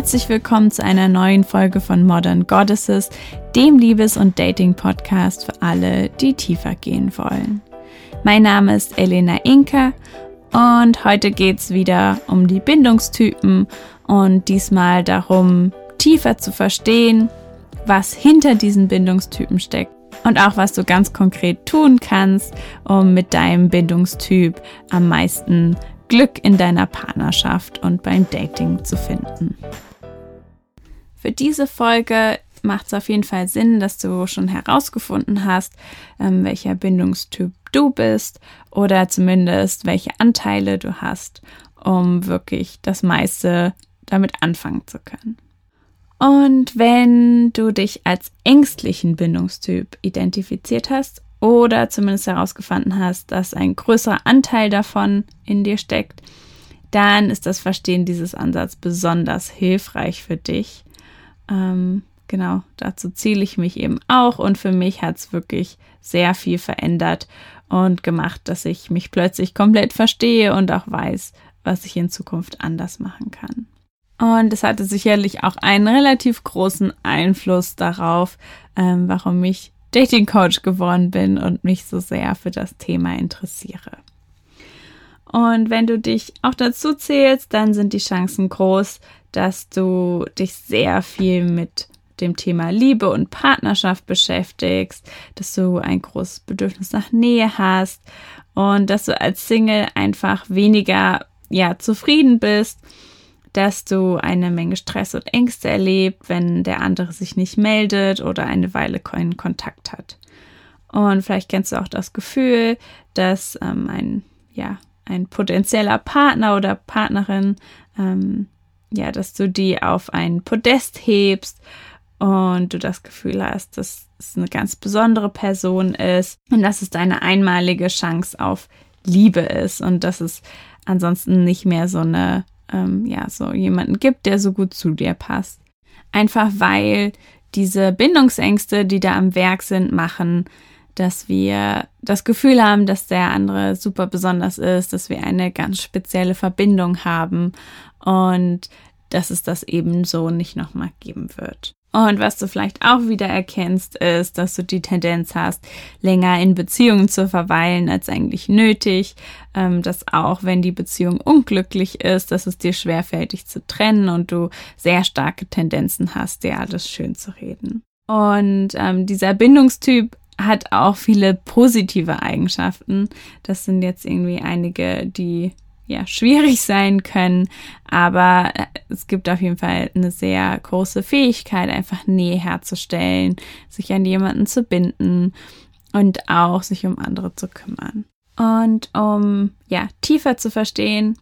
Herzlich willkommen zu einer neuen Folge von Modern Goddesses, dem Liebes- und Dating-Podcast für alle, die tiefer gehen wollen. Mein Name ist Elena Inka und heute geht es wieder um die Bindungstypen und diesmal darum, tiefer zu verstehen, was hinter diesen Bindungstypen steckt und auch was du ganz konkret tun kannst, um mit deinem Bindungstyp am meisten Glück in deiner Partnerschaft und beim Dating zu finden. Für diese Folge macht es auf jeden Fall Sinn, dass du schon herausgefunden hast, ähm, welcher Bindungstyp du bist oder zumindest welche Anteile du hast, um wirklich das meiste damit anfangen zu können. Und wenn du dich als ängstlichen Bindungstyp identifiziert hast oder zumindest herausgefunden hast, dass ein größerer Anteil davon in dir steckt, dann ist das Verstehen dieses Ansatzes besonders hilfreich für dich. Ähm, genau, dazu ziele ich mich eben auch und für mich hat es wirklich sehr viel verändert und gemacht, dass ich mich plötzlich komplett verstehe und auch weiß, was ich in Zukunft anders machen kann. Und es hatte sicherlich auch einen relativ großen Einfluss darauf, ähm, warum ich Dating Coach geworden bin und mich so sehr für das Thema interessiere. Und wenn du dich auch dazu zählst, dann sind die Chancen groß, dass du dich sehr viel mit dem Thema Liebe und Partnerschaft beschäftigst, dass du ein großes Bedürfnis nach Nähe hast und dass du als Single einfach weniger ja zufrieden bist dass du eine Menge Stress und Ängste erlebst, wenn der andere sich nicht meldet oder eine Weile keinen Kontakt hat. Und vielleicht kennst du auch das Gefühl, dass ähm, ein, ja, ein potenzieller Partner oder Partnerin, ähm, ja, dass du die auf ein Podest hebst und du das Gefühl hast, dass es eine ganz besondere Person ist und dass es deine einmalige Chance auf Liebe ist und dass es ansonsten nicht mehr so eine ähm, ja, so jemanden gibt, der so gut zu dir passt. Einfach weil diese Bindungsängste, die da am Werk sind, machen, dass wir das Gefühl haben, dass der andere super besonders ist, dass wir eine ganz spezielle Verbindung haben und dass es das eben so nicht nochmal geben wird. Und was du vielleicht auch wieder erkennst, ist, dass du die Tendenz hast, länger in Beziehungen zu verweilen als eigentlich nötig. Ähm, dass auch wenn die Beziehung unglücklich ist, dass es dir schwerfällt, dich zu trennen und du sehr starke Tendenzen hast, dir alles schön zu reden. Und ähm, dieser Bindungstyp hat auch viele positive Eigenschaften. Das sind jetzt irgendwie einige, die ja, schwierig sein können, aber äh, es gibt auf jeden Fall eine sehr große Fähigkeit, einfach Nähe herzustellen, sich an jemanden zu binden und auch sich um andere zu kümmern. Und um ja tiefer zu verstehen,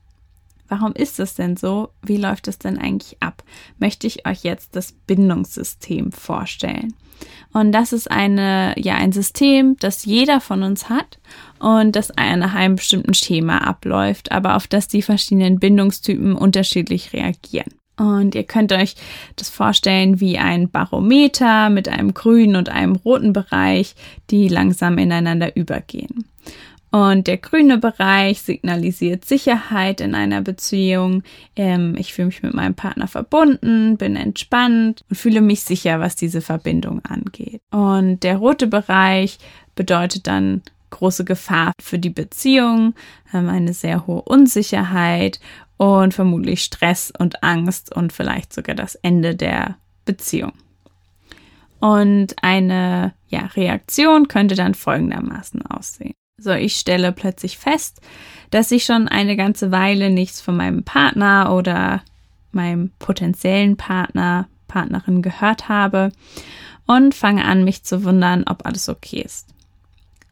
warum ist es denn so? Wie läuft es denn eigentlich ab? Möchte ich euch jetzt das Bindungssystem vorstellen. Und das ist eine, ja, ein System, das jeder von uns hat und das nach einem bestimmten Schema abläuft, aber auf das die verschiedenen Bindungstypen unterschiedlich reagieren. Und ihr könnt euch das vorstellen wie ein Barometer mit einem grünen und einem roten Bereich, die langsam ineinander übergehen. Und der grüne Bereich signalisiert Sicherheit in einer Beziehung. Ähm, ich fühle mich mit meinem Partner verbunden, bin entspannt und fühle mich sicher, was diese Verbindung angeht. Und der rote Bereich bedeutet dann große Gefahr für die Beziehung, ähm, eine sehr hohe Unsicherheit und vermutlich Stress und Angst und vielleicht sogar das Ende der Beziehung. Und eine ja, Reaktion könnte dann folgendermaßen aussehen. So, ich stelle plötzlich fest, dass ich schon eine ganze Weile nichts von meinem Partner oder meinem potenziellen Partner, Partnerin gehört habe und fange an, mich zu wundern, ob alles okay ist.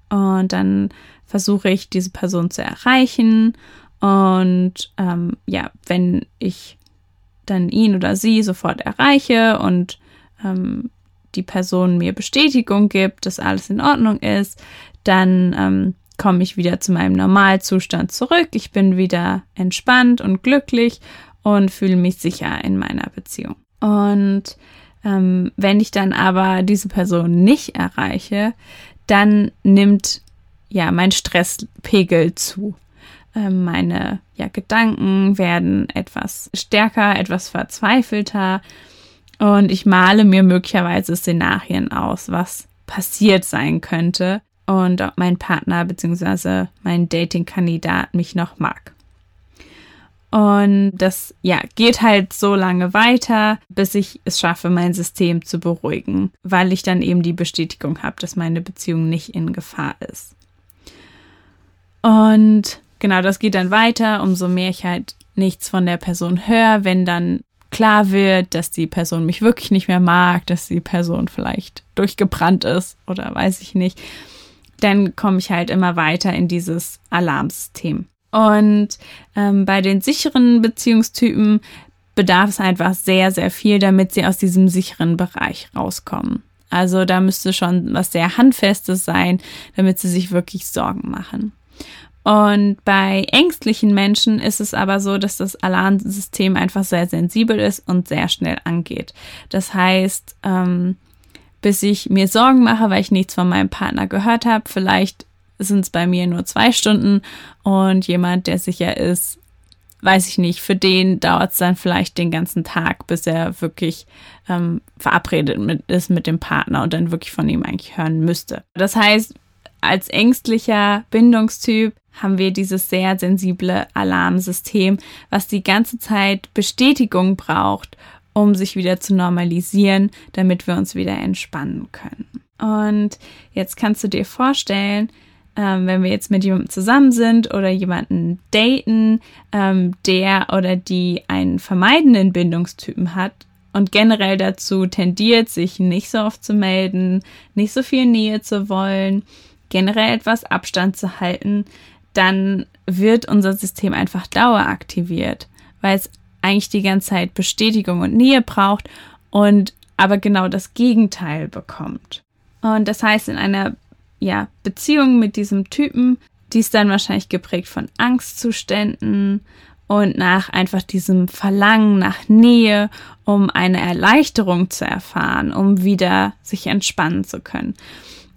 Und dann versuche ich, diese Person zu erreichen. Und ähm, ja, wenn ich dann ihn oder sie sofort erreiche und ähm, die Person mir Bestätigung gibt, dass alles in Ordnung ist, dann ähm, komme ich wieder zu meinem Normalzustand zurück. Ich bin wieder entspannt und glücklich und fühle mich sicher in meiner Beziehung. Und ähm, wenn ich dann aber diese Person nicht erreiche, dann nimmt ja mein Stresspegel zu. Ähm, meine ja, Gedanken werden etwas stärker, etwas verzweifelter und ich male mir möglicherweise Szenarien aus, was passiert sein könnte und ob mein Partner bzw. mein Dating-Kandidat mich noch mag. Und das, ja, geht halt so lange weiter, bis ich es schaffe, mein System zu beruhigen, weil ich dann eben die Bestätigung habe, dass meine Beziehung nicht in Gefahr ist. Und genau, das geht dann weiter, umso mehr ich halt nichts von der Person höre, wenn dann klar wird, dass die Person mich wirklich nicht mehr mag, dass die Person vielleicht durchgebrannt ist oder weiß ich nicht, dann komme ich halt immer weiter in dieses Alarmsystem. Und ähm, bei den sicheren Beziehungstypen bedarf es einfach sehr, sehr viel, damit sie aus diesem sicheren Bereich rauskommen. Also da müsste schon was sehr Handfestes sein, damit sie sich wirklich Sorgen machen. Und bei ängstlichen Menschen ist es aber so, dass das Alarmsystem einfach sehr sensibel ist und sehr schnell angeht. Das heißt, ähm, bis ich mir Sorgen mache, weil ich nichts von meinem Partner gehört habe, vielleicht sind es bei mir nur zwei Stunden und jemand, der sicher ist, weiß ich nicht, für den dauert es dann vielleicht den ganzen Tag, bis er wirklich ähm, verabredet mit, ist mit dem Partner und dann wirklich von ihm eigentlich hören müsste. Das heißt, als ängstlicher Bindungstyp haben wir dieses sehr sensible Alarmsystem, was die ganze Zeit Bestätigung braucht, um sich wieder zu normalisieren, damit wir uns wieder entspannen können. Und jetzt kannst du dir vorstellen, ähm, wenn wir jetzt mit jemandem zusammen sind oder jemanden daten, ähm, der oder die einen vermeidenden Bindungstypen hat und generell dazu tendiert, sich nicht so oft zu melden, nicht so viel Nähe zu wollen, generell etwas Abstand zu halten, dann wird unser System einfach daueraktiviert, weil es eigentlich die ganze Zeit Bestätigung und Nähe braucht und aber genau das Gegenteil bekommt. Und das heißt, in einer ja, Beziehung mit diesem Typen, die ist dann wahrscheinlich geprägt von Angstzuständen und nach einfach diesem Verlangen nach Nähe, um eine Erleichterung zu erfahren, um wieder sich entspannen zu können.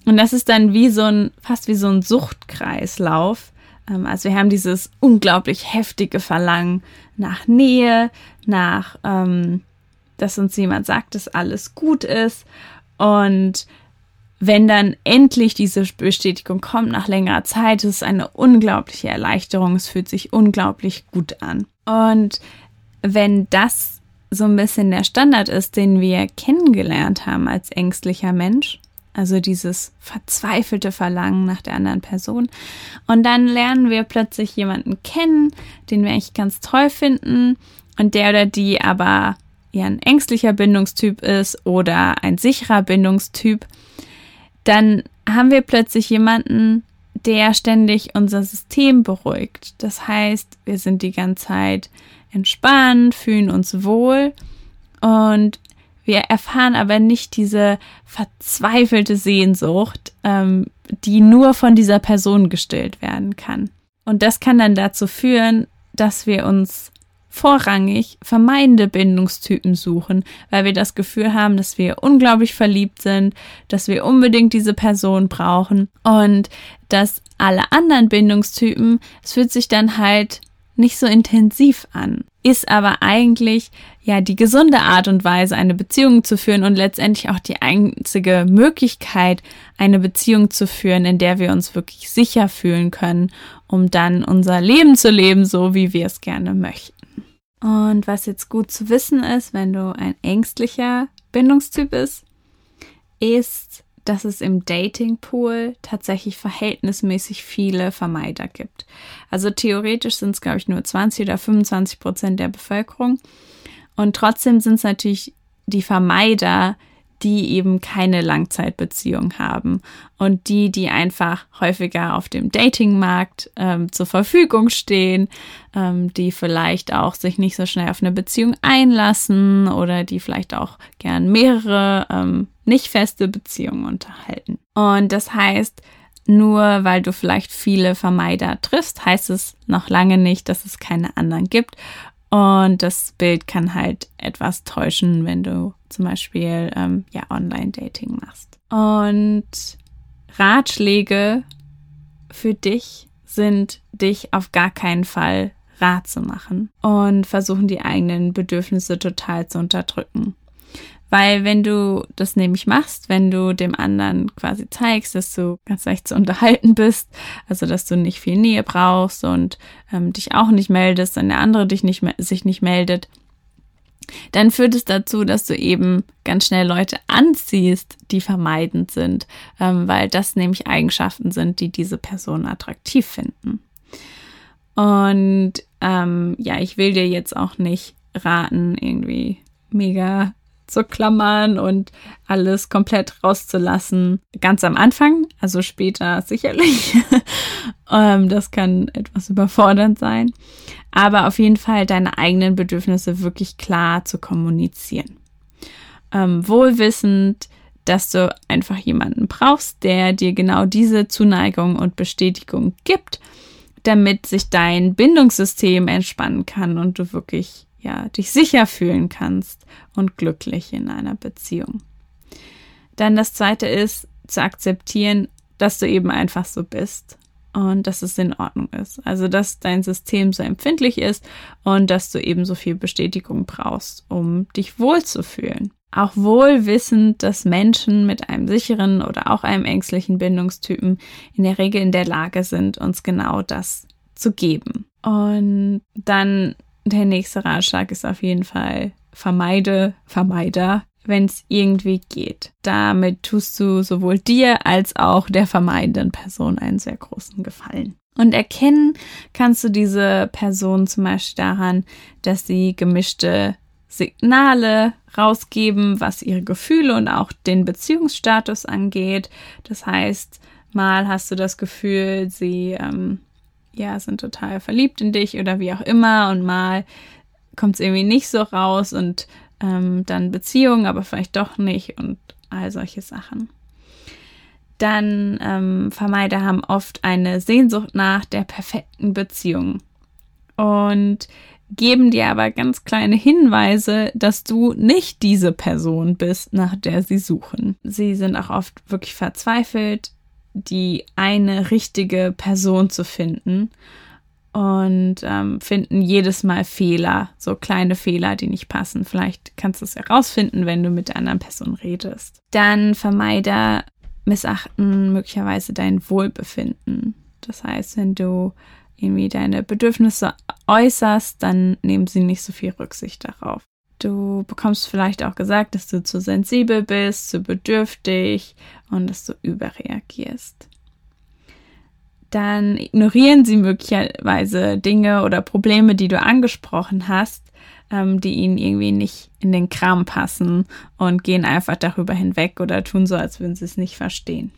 Und das ist dann wie so ein, fast wie so ein Suchtkreislauf, also wir haben dieses unglaublich heftige Verlangen nach Nähe, nach, ähm, dass uns jemand sagt, dass alles gut ist. Und wenn dann endlich diese Bestätigung kommt nach längerer Zeit, ist es eine unglaubliche Erleichterung. Es fühlt sich unglaublich gut an. Und wenn das so ein bisschen der Standard ist, den wir kennengelernt haben als ängstlicher Mensch, also dieses verzweifelte Verlangen nach der anderen Person. Und dann lernen wir plötzlich jemanden kennen, den wir eigentlich ganz toll finden und der oder die aber ja ein ängstlicher Bindungstyp ist oder ein sicherer Bindungstyp. Dann haben wir plötzlich jemanden, der ständig unser System beruhigt. Das heißt, wir sind die ganze Zeit entspannt, fühlen uns wohl und wir erfahren aber nicht diese verzweifelte Sehnsucht, ähm, die nur von dieser Person gestillt werden kann. Und das kann dann dazu führen, dass wir uns vorrangig vermeidende Bindungstypen suchen, weil wir das Gefühl haben, dass wir unglaublich verliebt sind, dass wir unbedingt diese Person brauchen und dass alle anderen Bindungstypen, es fühlt sich dann halt nicht so intensiv an, ist aber eigentlich ja die gesunde Art und Weise, eine Beziehung zu führen und letztendlich auch die einzige Möglichkeit, eine Beziehung zu führen, in der wir uns wirklich sicher fühlen können, um dann unser Leben zu leben, so wie wir es gerne möchten. Und was jetzt gut zu wissen ist, wenn du ein ängstlicher Bindungstyp bist, ist, dass es im Datingpool tatsächlich verhältnismäßig viele Vermeider gibt. Also theoretisch sind es, glaube ich, nur 20 oder 25 Prozent der Bevölkerung. Und trotzdem sind es natürlich die Vermeider, die eben keine Langzeitbeziehung haben und die, die einfach häufiger auf dem Datingmarkt ähm, zur Verfügung stehen, ähm, die vielleicht auch sich nicht so schnell auf eine Beziehung einlassen oder die vielleicht auch gern mehrere ähm, nicht feste Beziehungen unterhalten. Und das heißt, nur weil du vielleicht viele Vermeider triffst, heißt es noch lange nicht, dass es keine anderen gibt. Und das Bild kann halt etwas täuschen, wenn du zum Beispiel ähm, ja Online-Dating machst. Und Ratschläge für dich sind, dich auf gar keinen Fall rar zu machen und versuchen die eigenen Bedürfnisse total zu unterdrücken. Weil wenn du das nämlich machst, wenn du dem anderen quasi zeigst, dass du ganz leicht zu unterhalten bist, also dass du nicht viel Nähe brauchst und ähm, dich auch nicht meldest, wenn der andere dich nicht, sich nicht meldet, dann führt es dazu, dass du eben ganz schnell Leute anziehst, die vermeidend sind, ähm, weil das nämlich Eigenschaften sind, die diese Person attraktiv finden. Und ähm, ja, ich will dir jetzt auch nicht raten, irgendwie mega zu klammern und alles komplett rauszulassen. Ganz am Anfang, also später sicherlich. ähm, das kann etwas überfordernd sein. Aber auf jeden Fall deine eigenen Bedürfnisse wirklich klar zu kommunizieren. Ähm, wohlwissend, dass du einfach jemanden brauchst, der dir genau diese Zuneigung und Bestätigung gibt, damit sich dein Bindungssystem entspannen kann und du wirklich ja, dich sicher fühlen kannst und glücklich in einer Beziehung. Dann das zweite ist zu akzeptieren, dass du eben einfach so bist und dass es in Ordnung ist. Also, dass dein System so empfindlich ist und dass du eben so viel Bestätigung brauchst, um dich wohlzufühlen. Auch wohl wissend, dass Menschen mit einem sicheren oder auch einem ängstlichen Bindungstypen in der Regel in der Lage sind, uns genau das zu geben. Und dann der nächste Ratschlag ist auf jeden Fall vermeide Vermeider, wenn es irgendwie geht. Damit tust du sowohl dir als auch der vermeidenden Person einen sehr großen Gefallen. Und erkennen kannst du diese Person zum Beispiel daran, dass sie gemischte Signale rausgeben, was ihre Gefühle und auch den Beziehungsstatus angeht. Das heißt, mal hast du das Gefühl, sie ähm, ja, sind total verliebt in dich oder wie auch immer und mal kommt es irgendwie nicht so raus und ähm, dann Beziehungen, aber vielleicht doch nicht und all solche Sachen. Dann ähm, Vermeider haben oft eine Sehnsucht nach der perfekten Beziehung und geben dir aber ganz kleine Hinweise, dass du nicht diese Person bist, nach der sie suchen. Sie sind auch oft wirklich verzweifelt, die eine richtige Person zu finden und ähm, finden jedes Mal Fehler, so kleine Fehler, die nicht passen. Vielleicht kannst du es herausfinden, wenn du mit der anderen Person redest. Dann Vermeider missachten möglicherweise dein Wohlbefinden. Das heißt, wenn du irgendwie deine Bedürfnisse äußerst, dann nehmen sie nicht so viel Rücksicht darauf. Du bekommst vielleicht auch gesagt, dass du zu sensibel bist, zu bedürftig und dass du überreagierst. Dann ignorieren sie möglicherweise Dinge oder Probleme, die du angesprochen hast, ähm, die ihnen irgendwie nicht in den Kram passen und gehen einfach darüber hinweg oder tun so, als würden sie es nicht verstehen.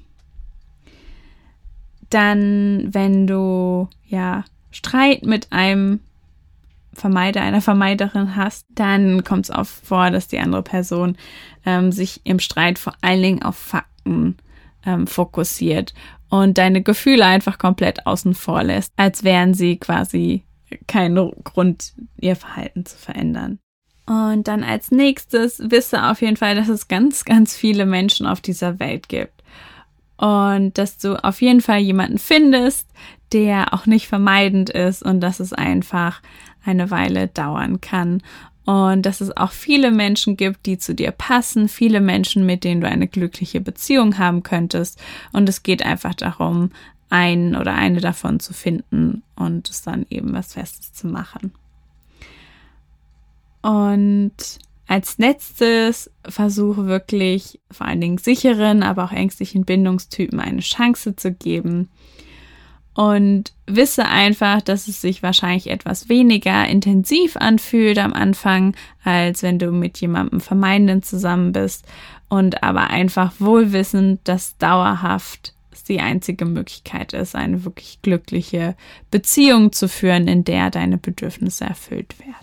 Dann, wenn du ja Streit mit einem Vermeider, einer Vermeiderin hast, dann kommt es oft vor, dass die andere Person ähm, sich im Streit vor allen Dingen auf Fakten ähm, fokussiert und deine Gefühle einfach komplett außen vor lässt, als wären sie quasi kein Grund, ihr Verhalten zu verändern. Und dann als nächstes wisse auf jeden Fall, dass es ganz, ganz viele Menschen auf dieser Welt gibt. Und dass du auf jeden Fall jemanden findest, der auch nicht vermeidend ist und dass es einfach eine Weile dauern kann. Und dass es auch viele Menschen gibt, die zu dir passen, viele Menschen, mit denen du eine glückliche Beziehung haben könntest. Und es geht einfach darum, einen oder eine davon zu finden und es dann eben was Festes zu machen. Und als letztes versuche wirklich vor allen Dingen sicheren, aber auch ängstlichen Bindungstypen eine Chance zu geben und wisse einfach, dass es sich wahrscheinlich etwas weniger intensiv anfühlt am Anfang, als wenn du mit jemandem Vermeidenden zusammen bist und aber einfach wohlwissend, dass dauerhaft die einzige Möglichkeit ist, eine wirklich glückliche Beziehung zu führen, in der deine Bedürfnisse erfüllt werden.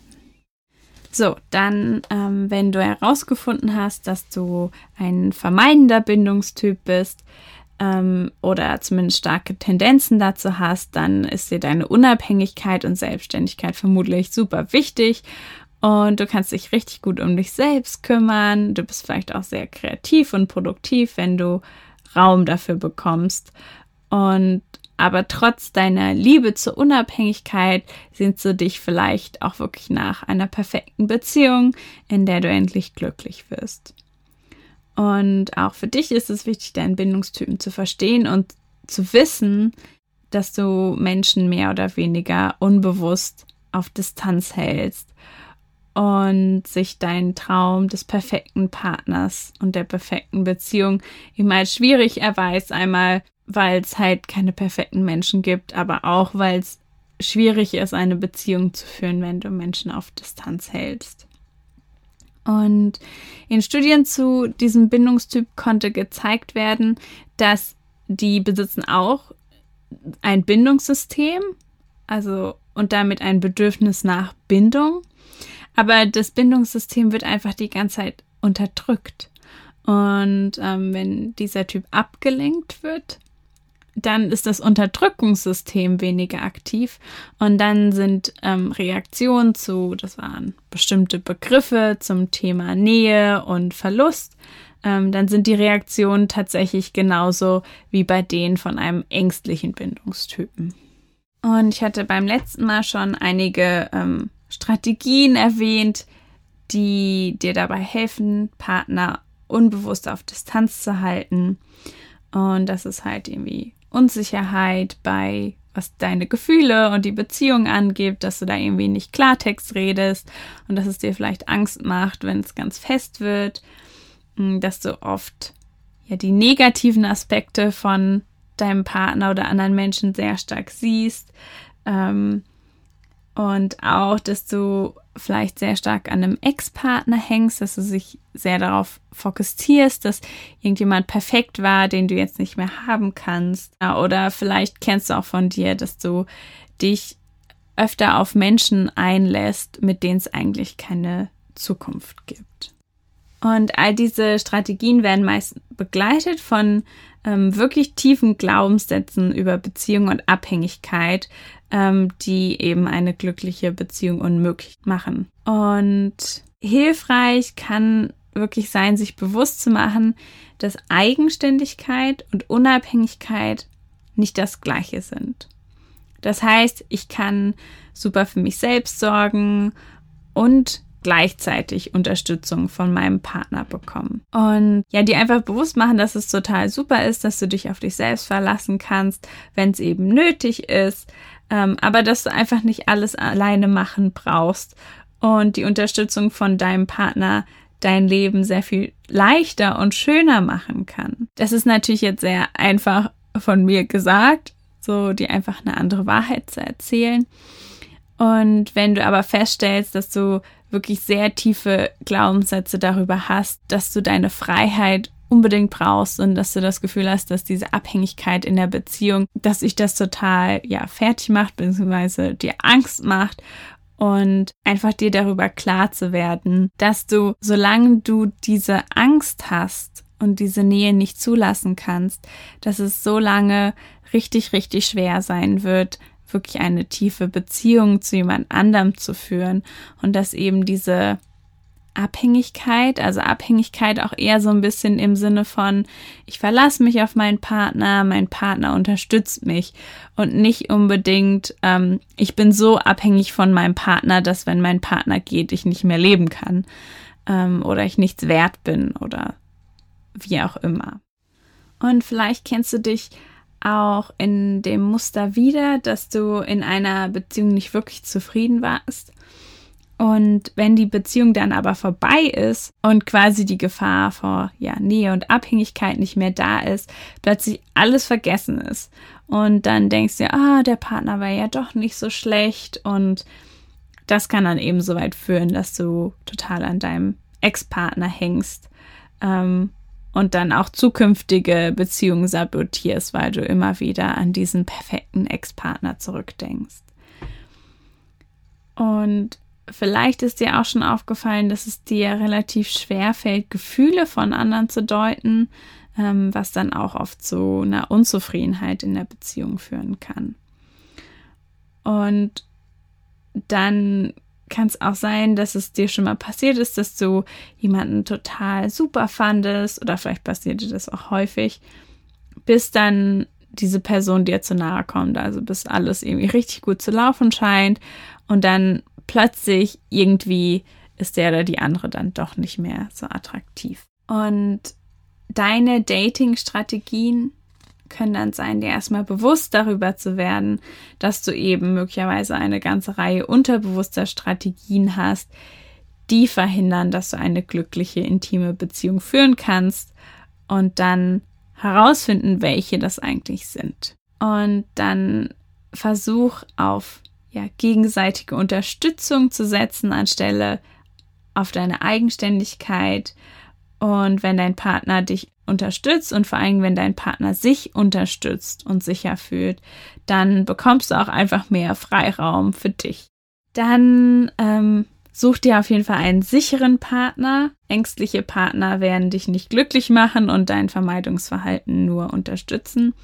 So, dann, ähm, wenn du herausgefunden hast, dass du ein vermeidender Bindungstyp bist, ähm, oder zumindest starke Tendenzen dazu hast, dann ist dir deine Unabhängigkeit und Selbstständigkeit vermutlich super wichtig und du kannst dich richtig gut um dich selbst kümmern. Du bist vielleicht auch sehr kreativ und produktiv, wenn du Raum dafür bekommst. Und aber trotz deiner Liebe zur Unabhängigkeit sehnst du dich vielleicht auch wirklich nach einer perfekten Beziehung, in der du endlich glücklich wirst. Und auch für dich ist es wichtig, deinen Bindungstypen zu verstehen und zu wissen, dass du Menschen mehr oder weniger unbewusst auf Distanz hältst und sich dein Traum des perfekten Partners und der perfekten Beziehung immer als schwierig erweist. Einmal, weil es halt keine perfekten Menschen gibt, aber auch, weil es schwierig ist, eine Beziehung zu führen, wenn du Menschen auf Distanz hältst. Und in Studien zu diesem Bindungstyp konnte gezeigt werden, dass die besitzen auch ein Bindungssystem, also und damit ein Bedürfnis nach Bindung. Aber das Bindungssystem wird einfach die ganze Zeit unterdrückt. Und ähm, wenn dieser Typ abgelenkt wird, dann ist das Unterdrückungssystem weniger aktiv und dann sind ähm, Reaktionen zu, das waren bestimmte Begriffe zum Thema Nähe und Verlust, ähm, dann sind die Reaktionen tatsächlich genauso wie bei denen von einem ängstlichen Bindungstypen. Und ich hatte beim letzten Mal schon einige ähm, Strategien erwähnt, die dir dabei helfen, Partner unbewusst auf Distanz zu halten. Und das ist halt irgendwie Unsicherheit bei, was deine Gefühle und die Beziehung angibt, dass du da irgendwie nicht Klartext redest und dass es dir vielleicht Angst macht, wenn es ganz fest wird, hm, dass du oft ja die negativen Aspekte von deinem Partner oder anderen Menschen sehr stark siehst. Ähm, und auch, dass du vielleicht sehr stark an einem Ex-Partner hängst, dass du dich sehr darauf fokussierst, dass irgendjemand perfekt war, den du jetzt nicht mehr haben kannst. Oder vielleicht kennst du auch von dir, dass du dich öfter auf Menschen einlässt, mit denen es eigentlich keine Zukunft gibt. Und all diese Strategien werden meist begleitet von ähm, wirklich tiefen Glaubenssätzen über Beziehung und Abhängigkeit, ähm, die eben eine glückliche Beziehung unmöglich machen. Und hilfreich kann wirklich sein, sich bewusst zu machen, dass Eigenständigkeit und Unabhängigkeit nicht das gleiche sind. Das heißt, ich kann super für mich selbst sorgen und gleichzeitig Unterstützung von meinem Partner bekommen. Und ja, die einfach bewusst machen, dass es total super ist, dass du dich auf dich selbst verlassen kannst, wenn es eben nötig ist, ähm, aber dass du einfach nicht alles alleine machen brauchst und die Unterstützung von deinem Partner dein Leben sehr viel leichter und schöner machen kann. Das ist natürlich jetzt sehr einfach von mir gesagt, so die einfach eine andere Wahrheit zu erzählen. Und wenn du aber feststellst, dass du wirklich sehr tiefe Glaubenssätze darüber hast, dass du deine Freiheit unbedingt brauchst und dass du das Gefühl hast, dass diese Abhängigkeit in der Beziehung, dass sich das total ja fertig macht beziehungsweise dir Angst macht und einfach dir darüber klar zu werden, dass du, solange du diese Angst hast und diese Nähe nicht zulassen kannst, dass es so lange richtig, richtig schwer sein wird, wirklich eine tiefe Beziehung zu jemand anderem zu führen und dass eben diese Abhängigkeit, also Abhängigkeit auch eher so ein bisschen im Sinne von, ich verlasse mich auf meinen Partner, mein Partner unterstützt mich und nicht unbedingt, ähm, ich bin so abhängig von meinem Partner, dass wenn mein Partner geht, ich nicht mehr leben kann ähm, oder ich nichts wert bin oder wie auch immer. Und vielleicht kennst du dich auch in dem Muster wieder, dass du in einer Beziehung nicht wirklich zufrieden warst. Und wenn die Beziehung dann aber vorbei ist und quasi die Gefahr vor ja, Nähe und Abhängigkeit nicht mehr da ist, plötzlich alles vergessen ist. Und dann denkst du, ah, der Partner war ja doch nicht so schlecht. Und das kann dann eben so weit führen, dass du total an deinem Ex-Partner hängst ähm, und dann auch zukünftige Beziehungen sabotierst, weil du immer wieder an diesen perfekten Ex-Partner zurückdenkst. Und vielleicht ist dir auch schon aufgefallen, dass es dir relativ schwer fällt, Gefühle von anderen zu deuten, ähm, was dann auch oft zu einer Unzufriedenheit in der Beziehung führen kann. Und dann kann es auch sein, dass es dir schon mal passiert ist, dass du jemanden total super fandest oder vielleicht passierte das auch häufig, bis dann diese Person dir zu nahe kommt. Also bis alles irgendwie richtig gut zu laufen scheint und dann plötzlich irgendwie ist der oder die andere dann doch nicht mehr so attraktiv. Und deine Dating-Strategien können dann sein, dir erstmal bewusst darüber zu werden, dass du eben möglicherweise eine ganze Reihe unterbewusster Strategien hast, die verhindern, dass du eine glückliche, intime Beziehung führen kannst und dann herausfinden, welche das eigentlich sind. Und dann versuch auf ja, gegenseitige Unterstützung zu setzen, anstelle auf deine Eigenständigkeit. Und wenn dein Partner dich unterstützt und vor allem, wenn dein Partner sich unterstützt und sicher fühlt, dann bekommst du auch einfach mehr Freiraum für dich. Dann ähm, such dir auf jeden Fall einen sicheren Partner. Ängstliche Partner werden dich nicht glücklich machen und dein Vermeidungsverhalten nur unterstützen.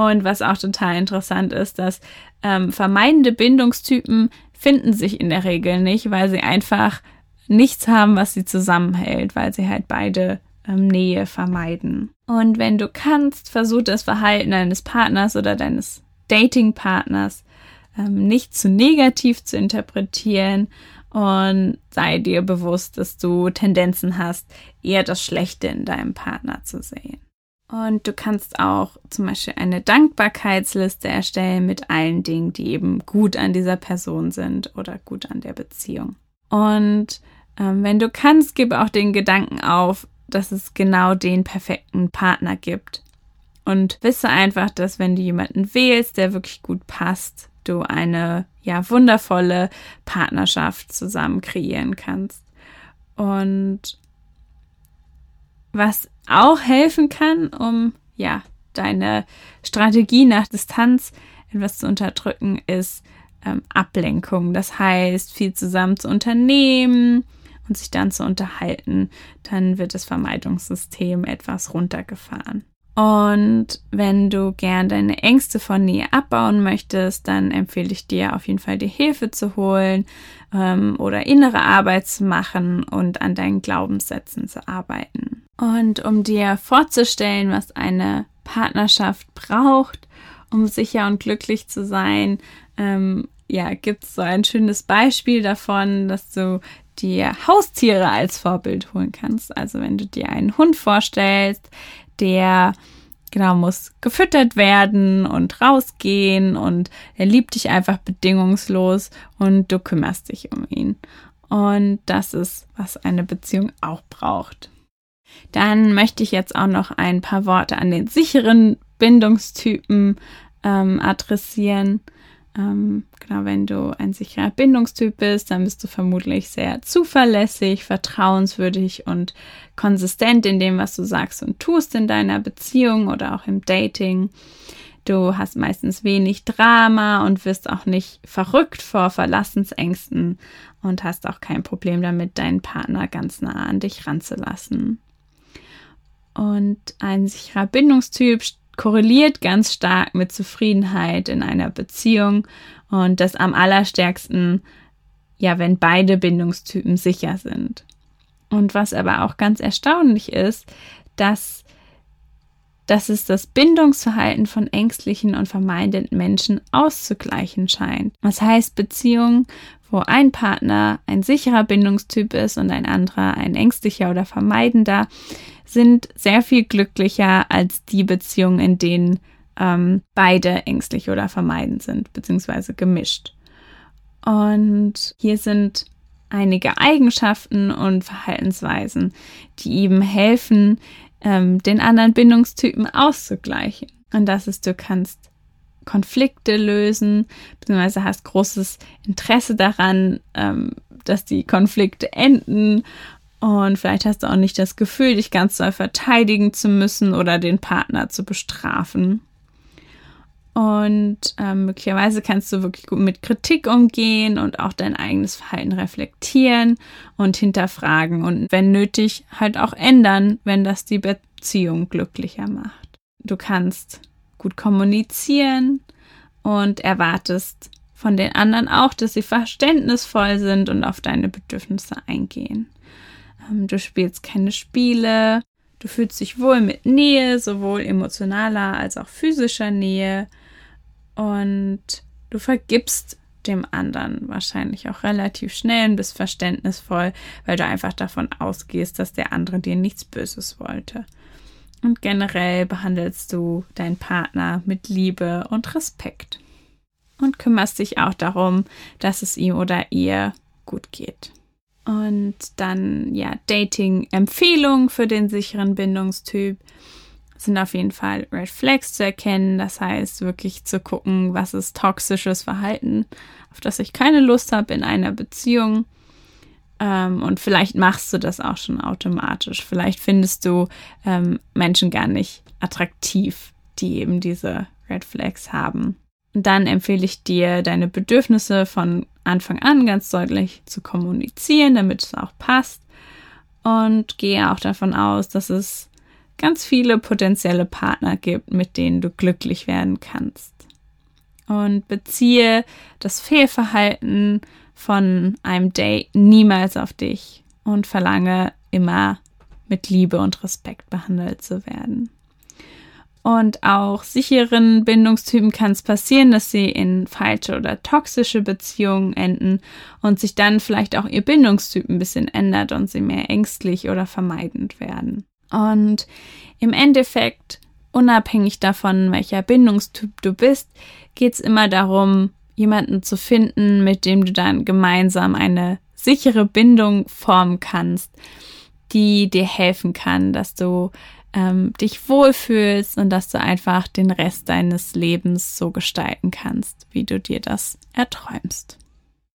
Und was auch total interessant ist, dass ähm, vermeidende Bindungstypen finden sich in der Regel nicht, weil sie einfach nichts haben, was sie zusammenhält, weil sie halt beide ähm, Nähe vermeiden. Und wenn du kannst, versuch das Verhalten deines Partners oder deines Datingpartners ähm, nicht zu negativ zu interpretieren und sei dir bewusst, dass du Tendenzen hast, eher das Schlechte in deinem Partner zu sehen. Und du kannst auch zum Beispiel eine Dankbarkeitsliste erstellen mit allen Dingen, die eben gut an dieser Person sind oder gut an der Beziehung. Und ähm, wenn du kannst, gib auch den Gedanken auf, dass es genau den perfekten Partner gibt. Und wisse einfach, dass wenn du jemanden wählst, der wirklich gut passt, du eine ja wundervolle Partnerschaft zusammen kreieren kannst. Und was auch helfen kann, um ja deine Strategie nach Distanz etwas zu unterdrücken, ist ähm, Ablenkung. Das heißt, viel zusammen zu unternehmen und sich dann zu unterhalten. Dann wird das Vermeidungssystem etwas runtergefahren. Und wenn du gern deine Ängste von Nähe abbauen möchtest, dann empfehle ich dir auf jeden Fall die Hilfe zu holen ähm, oder innere Arbeit zu machen und an deinen Glaubenssätzen zu arbeiten. Und um dir vorzustellen, was eine Partnerschaft braucht, um sicher und glücklich zu sein, ähm, ja, gibt es so ein schönes Beispiel davon, dass du dir Haustiere als Vorbild holen kannst. Also wenn du dir einen Hund vorstellst, der genau muss gefüttert werden und rausgehen und er liebt dich einfach bedingungslos und du kümmerst dich um ihn. Und das ist, was eine Beziehung auch braucht. Dann möchte ich jetzt auch noch ein paar Worte an den sicheren Bindungstypen ähm, adressieren. Ähm, genau, wenn du ein sicherer Bindungstyp bist, dann bist du vermutlich sehr zuverlässig, vertrauenswürdig und konsistent in dem, was du sagst und tust in deiner Beziehung oder auch im Dating. Du hast meistens wenig Drama und wirst auch nicht verrückt vor Verlassensängsten und hast auch kein Problem damit, deinen Partner ganz nah an dich ranzulassen. Und ein sicherer Bindungstyp korreliert ganz stark mit Zufriedenheit in einer Beziehung und das am allerstärksten, ja, wenn beide Bindungstypen sicher sind. Und was aber auch ganz erstaunlich ist, dass, dass es das Bindungsverhalten von ängstlichen und vermeidenden Menschen auszugleichen scheint. Das heißt, Beziehungen, wo ein Partner ein sicherer Bindungstyp ist und ein anderer ein ängstlicher oder vermeidender, sind sehr viel glücklicher als die Beziehungen, in denen ähm, beide ängstlich oder vermeidend sind, beziehungsweise gemischt. Und hier sind einige Eigenschaften und Verhaltensweisen, die eben helfen, ähm, den anderen Bindungstypen auszugleichen. Und das ist, du kannst Konflikte lösen, beziehungsweise hast großes Interesse daran, ähm, dass die Konflikte enden und vielleicht hast du auch nicht das Gefühl, dich ganz doll verteidigen zu müssen oder den Partner zu bestrafen. Und ähm, möglicherweise kannst du wirklich gut mit Kritik umgehen und auch dein eigenes Verhalten reflektieren und hinterfragen und wenn nötig halt auch ändern, wenn das die Beziehung glücklicher macht. Du kannst gut kommunizieren und erwartest von den anderen auch, dass sie verständnisvoll sind und auf deine Bedürfnisse eingehen. Ähm, du spielst keine Spiele, Du fühlst dich wohl mit Nähe, sowohl emotionaler als auch physischer Nähe. Und du vergibst dem anderen wahrscheinlich auch relativ schnell und bist verständnisvoll, weil du einfach davon ausgehst, dass der andere dir nichts Böses wollte. Und generell behandelst du deinen Partner mit Liebe und Respekt. Und kümmerst dich auch darum, dass es ihm oder ihr gut geht. Und dann, ja, Dating-Empfehlungen für den sicheren Bindungstyp sind auf jeden Fall Red Flags zu erkennen. Das heißt, wirklich zu gucken, was ist toxisches Verhalten, auf das ich keine Lust habe in einer Beziehung. Ähm, und vielleicht machst du das auch schon automatisch. Vielleicht findest du ähm, Menschen gar nicht attraktiv, die eben diese Red Flags haben. Und dann empfehle ich dir, deine Bedürfnisse von Anfang an ganz deutlich zu kommunizieren, damit es auch passt. Und gehe auch davon aus, dass es ganz viele potenzielle Partner gibt, mit denen du glücklich werden kannst. Und beziehe das Fehlverhalten von einem Date niemals auf dich und verlange immer mit Liebe und Respekt behandelt zu werden. Und auch sicheren Bindungstypen kann es passieren, dass sie in falsche oder toxische Beziehungen enden und sich dann vielleicht auch ihr Bindungstyp ein bisschen ändert und sie mehr ängstlich oder vermeidend werden. Und im Endeffekt, unabhängig davon, welcher Bindungstyp du bist, geht es immer darum, jemanden zu finden, mit dem du dann gemeinsam eine sichere Bindung formen kannst, die dir helfen kann, dass du ähm, dich wohlfühlst und dass du einfach den Rest deines Lebens so gestalten kannst, wie du dir das erträumst.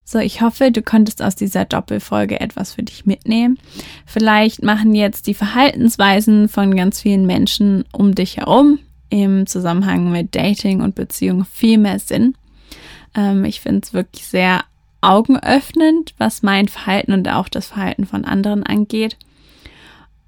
So, ich hoffe, du konntest aus dieser Doppelfolge etwas für dich mitnehmen. Vielleicht machen jetzt die Verhaltensweisen von ganz vielen Menschen um dich herum im Zusammenhang mit Dating und Beziehung viel mehr Sinn. Ähm, ich finde es wirklich sehr augenöffnend, was mein Verhalten und auch das Verhalten von anderen angeht.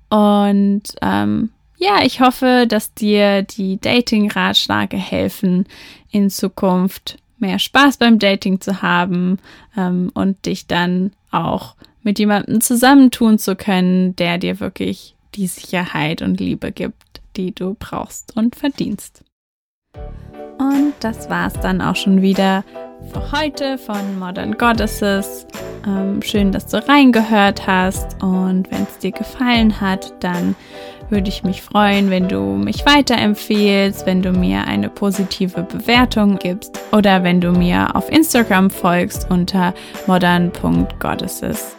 Und ähm, ja, ich hoffe, dass dir die Dating-Ratschläge helfen, in Zukunft mehr Spaß beim Dating zu haben ähm, und dich dann auch mit jemandem zusammentun zu können, der dir wirklich die Sicherheit und Liebe gibt, die du brauchst und verdienst. Und das war's dann auch schon wieder für heute von Modern Goddesses. Ähm, schön, dass du reingehört hast und wenn es dir gefallen hat, dann würde ich mich freuen, wenn du mich weiterempfehlst, wenn du mir eine positive Bewertung gibst oder wenn du mir auf Instagram folgst unter modern.goddesses.